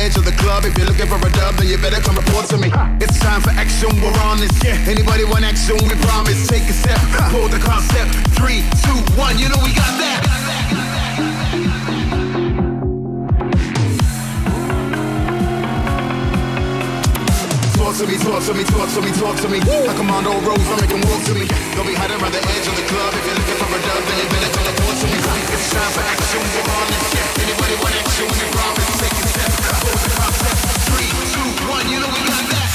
edge of the club. If you're looking for a dub, then you better come report to me. It's time for action, we're on this. Yeah. Anybody want action? We promise. Take a step, pull the concept. Three, two, one. You know we got that. Talk to me, talk to me, talk to me, talk to me. I command all roads, I make them walk to me. Don't be hiding around the edge of the club. If you're looking for a dub, then you better come report to me. It's time for action, we're on this. Yeah. Anybody want action? We promise. One. You know we got that.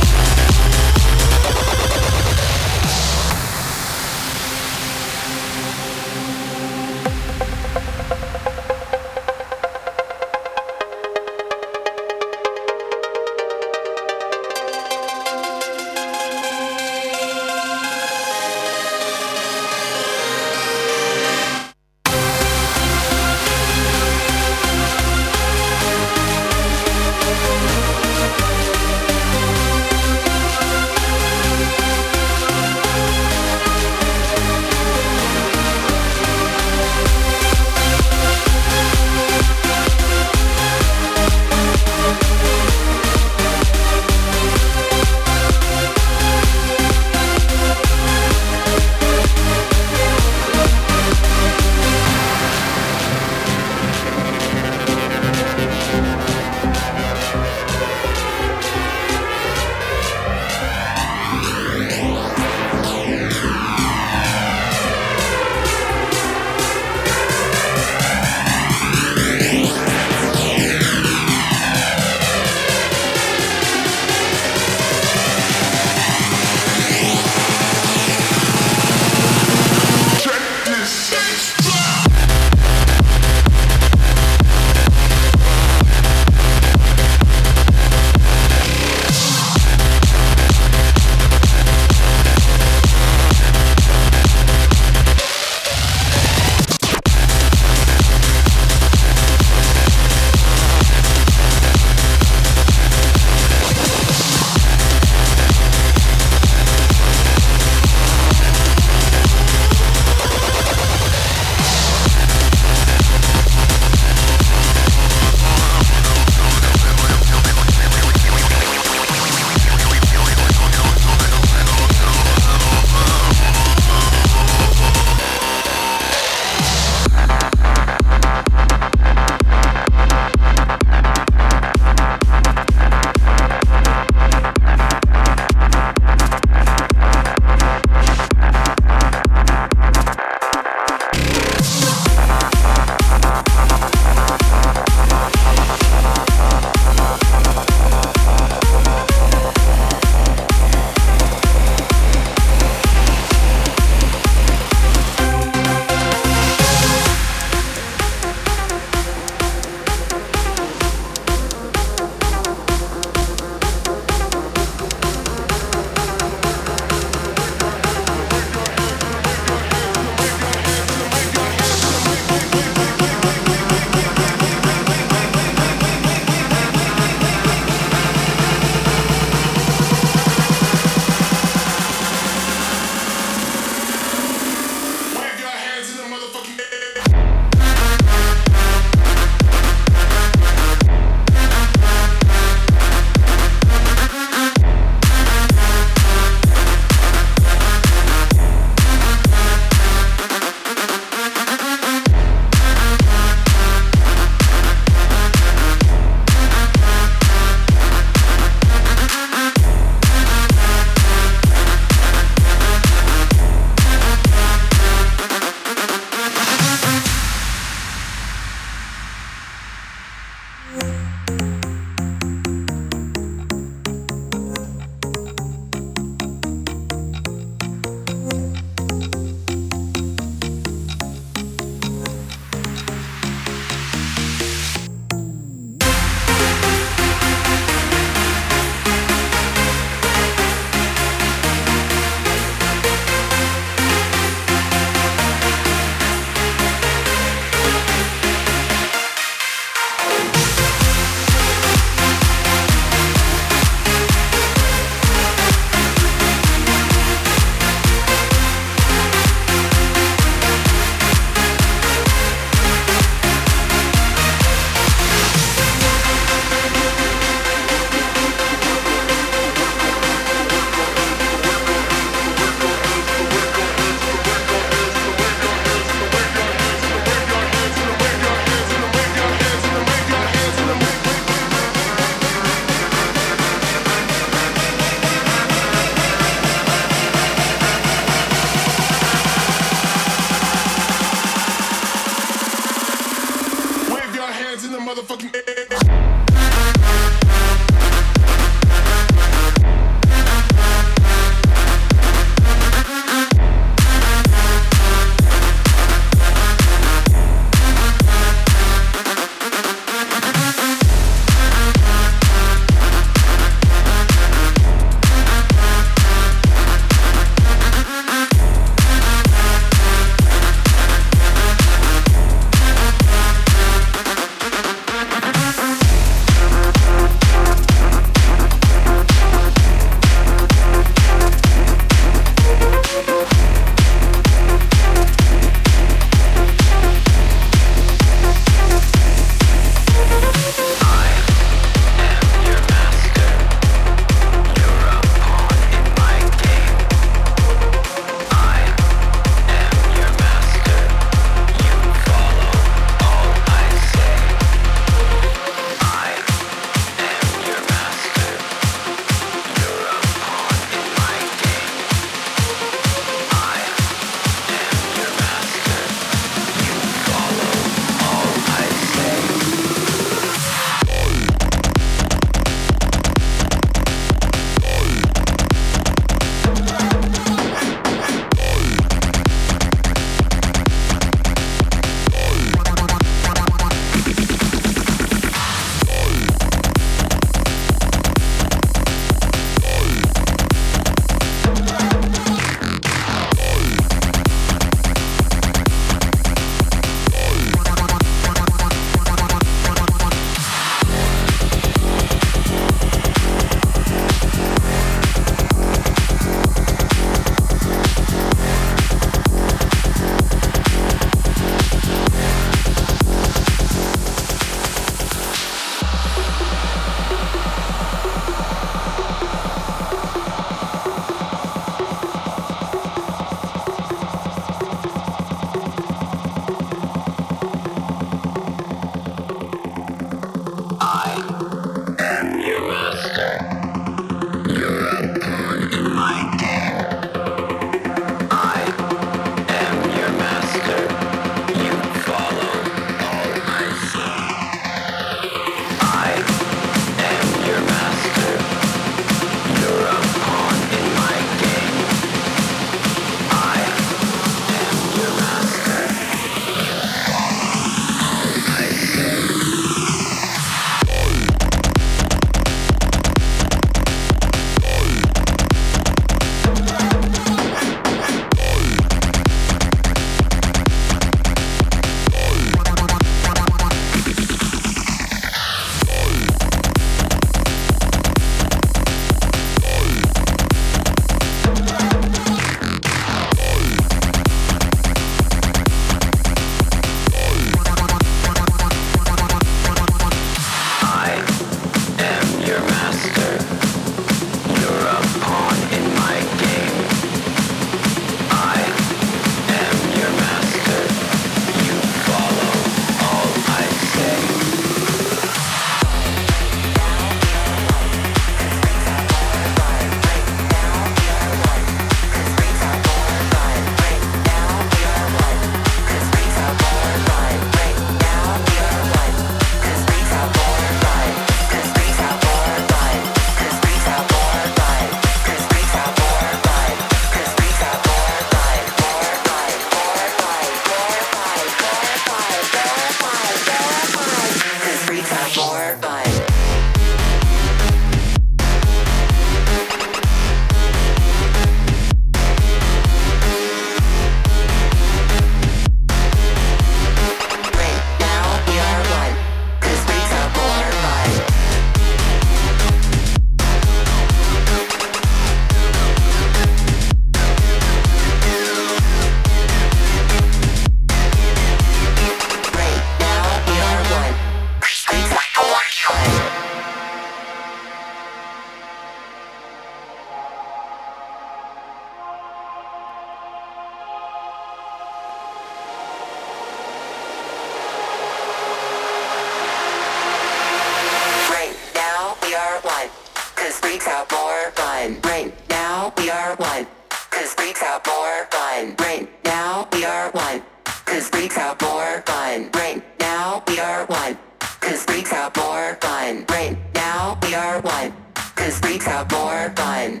freaks out more fun. Right now we are one. Cause freaks out more fun. Right now we are one. Cause freaks out more fun. Right now we are one. Cause freaks out more fun. Right now we are one. Cause freaks out more fun.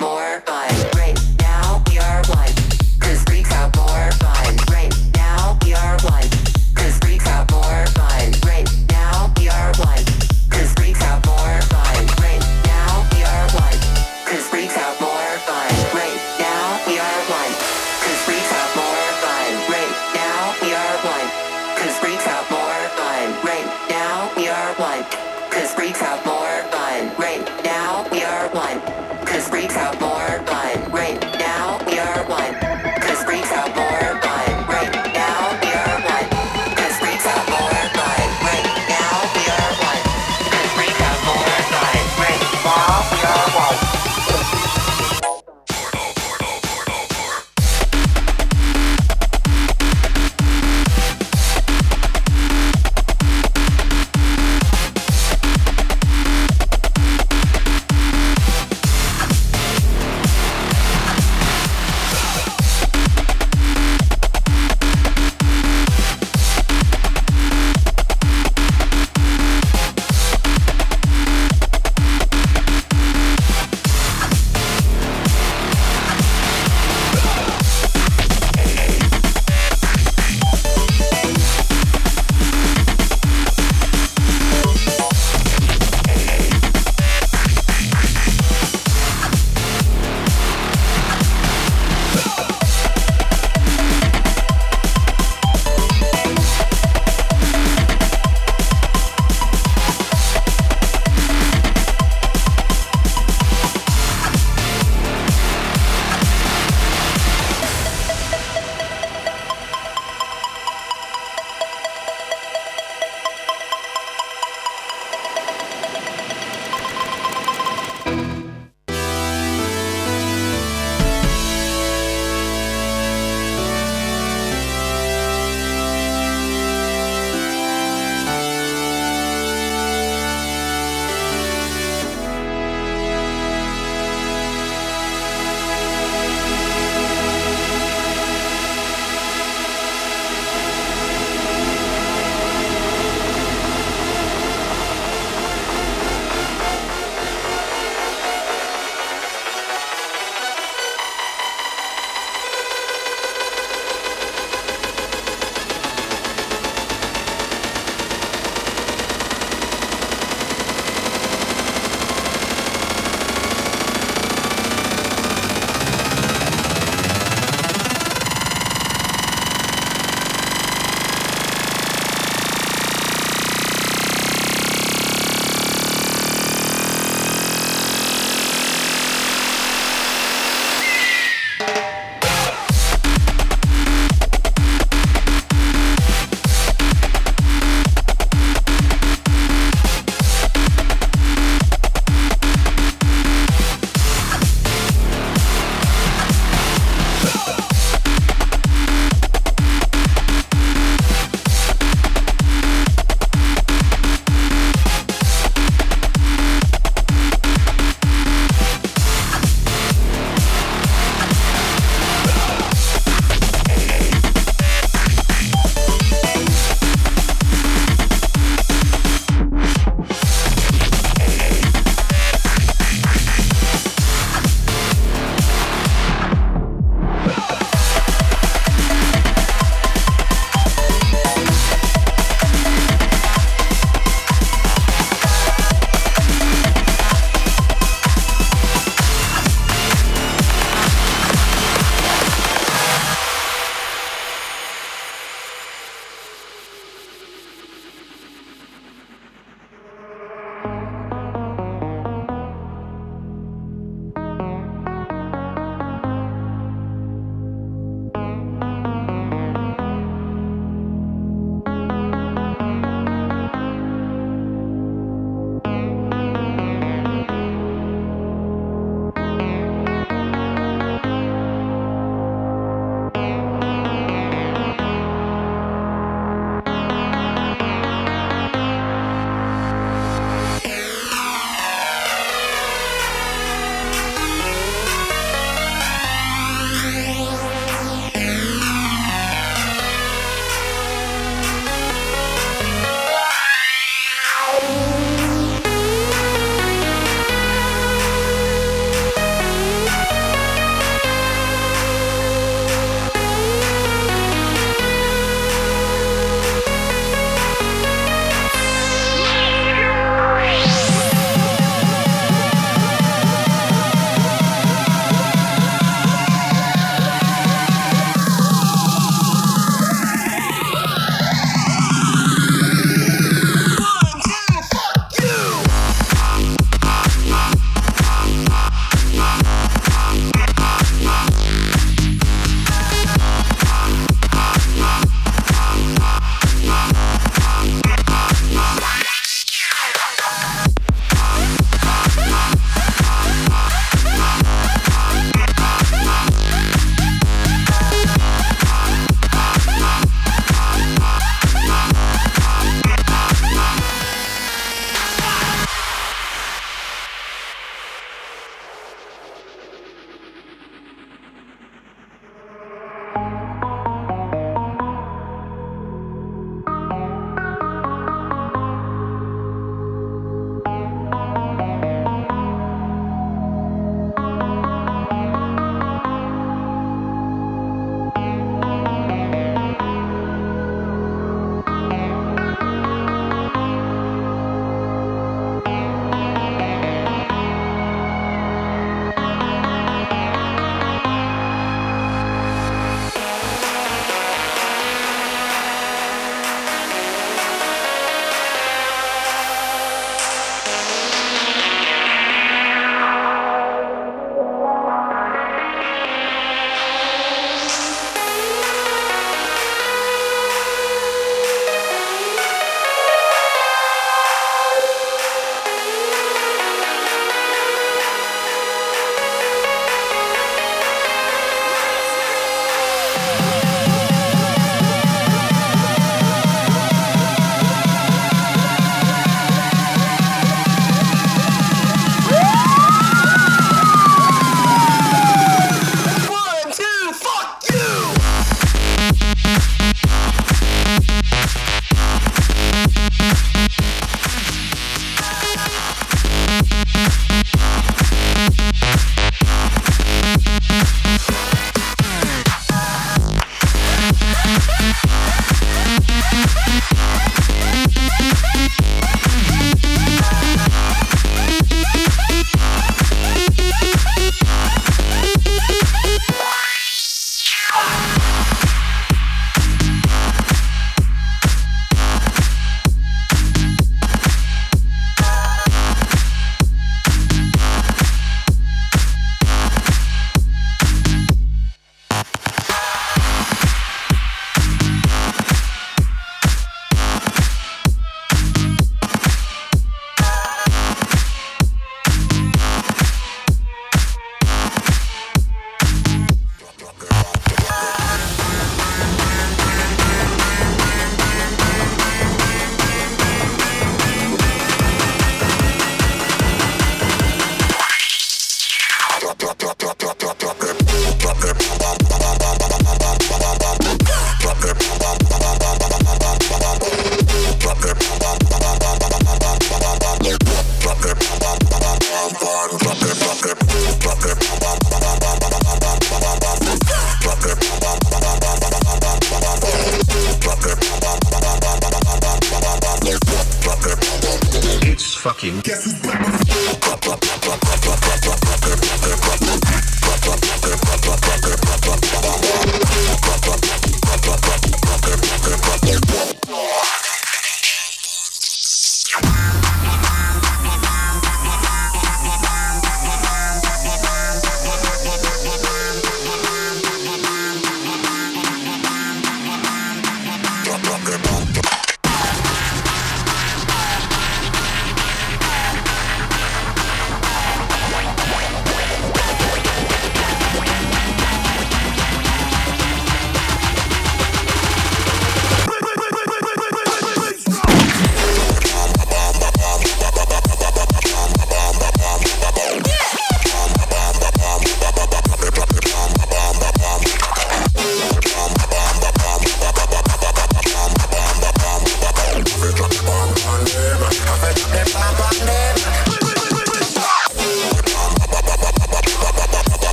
more.